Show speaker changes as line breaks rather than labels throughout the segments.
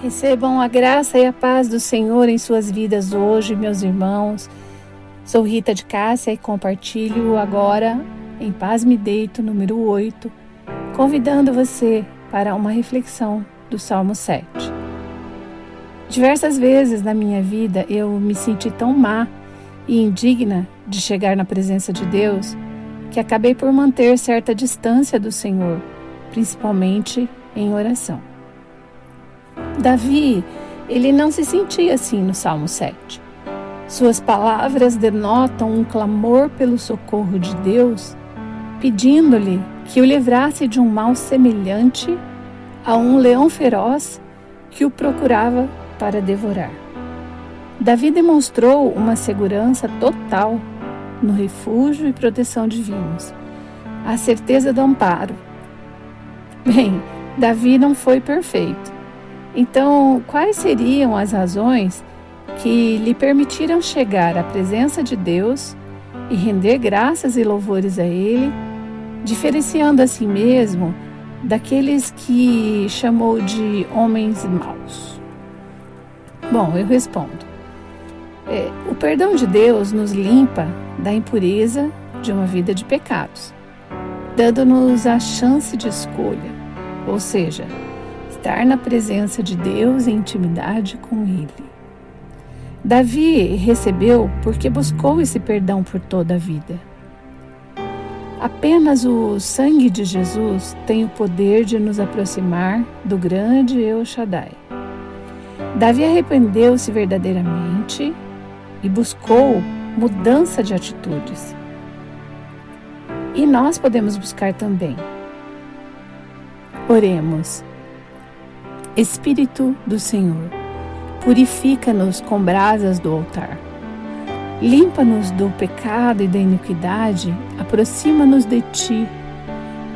Recebam a graça e a paz do Senhor em suas vidas hoje, meus irmãos. Sou Rita de Cássia e compartilho agora em Paz Me Deito, número 8, convidando você para uma reflexão do Salmo 7. Diversas vezes na minha vida eu me senti tão má e indigna de chegar na presença de Deus que acabei por manter certa distância do Senhor, principalmente em oração. Davi, ele não se sentia assim no Salmo 7. Suas palavras denotam um clamor pelo socorro de Deus, pedindo-lhe que o livrasse de um mal semelhante a um leão feroz que o procurava para devorar. Davi demonstrou uma segurança total no refúgio e proteção divinos, a certeza do amparo. Bem, Davi não foi perfeito, então, quais seriam as razões que lhe permitiram chegar à presença de Deus e render graças e louvores a Ele, diferenciando a si mesmo daqueles que chamou de homens maus? Bom, eu respondo. É, o perdão de Deus nos limpa da impureza de uma vida de pecados, dando-nos a chance de escolha, ou seja, estar na presença de Deus em intimidade com Ele. Davi recebeu porque buscou esse perdão por toda a vida. Apenas o sangue de Jesus tem o poder de nos aproximar do grande El Shaddai. Davi arrependeu-se verdadeiramente e buscou mudança de atitudes. E nós podemos buscar também. Oremos. Espírito do Senhor, purifica-nos com brasas do altar. Limpa-nos do pecado e da iniquidade, aproxima-nos de ti.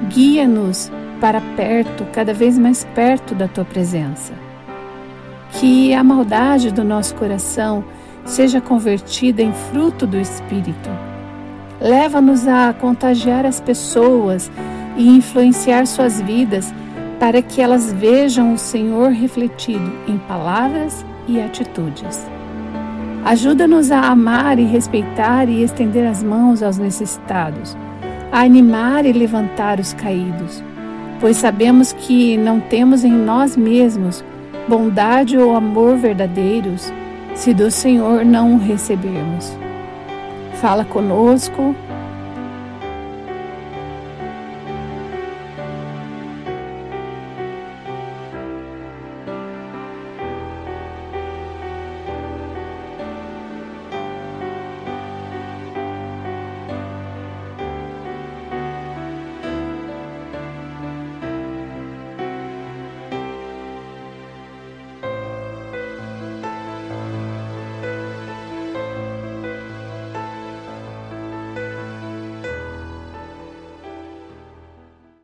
Guia-nos para perto, cada vez mais perto da tua presença. Que a maldade do nosso coração seja convertida em fruto do Espírito. Leva-nos a contagiar as pessoas e influenciar suas vidas para que elas vejam o Senhor refletido em palavras e atitudes. Ajuda-nos a amar e respeitar e estender as mãos aos necessitados, a animar e levantar os caídos, pois sabemos que não temos em nós mesmos bondade ou amor verdadeiros se do Senhor não o recebermos. Fala conosco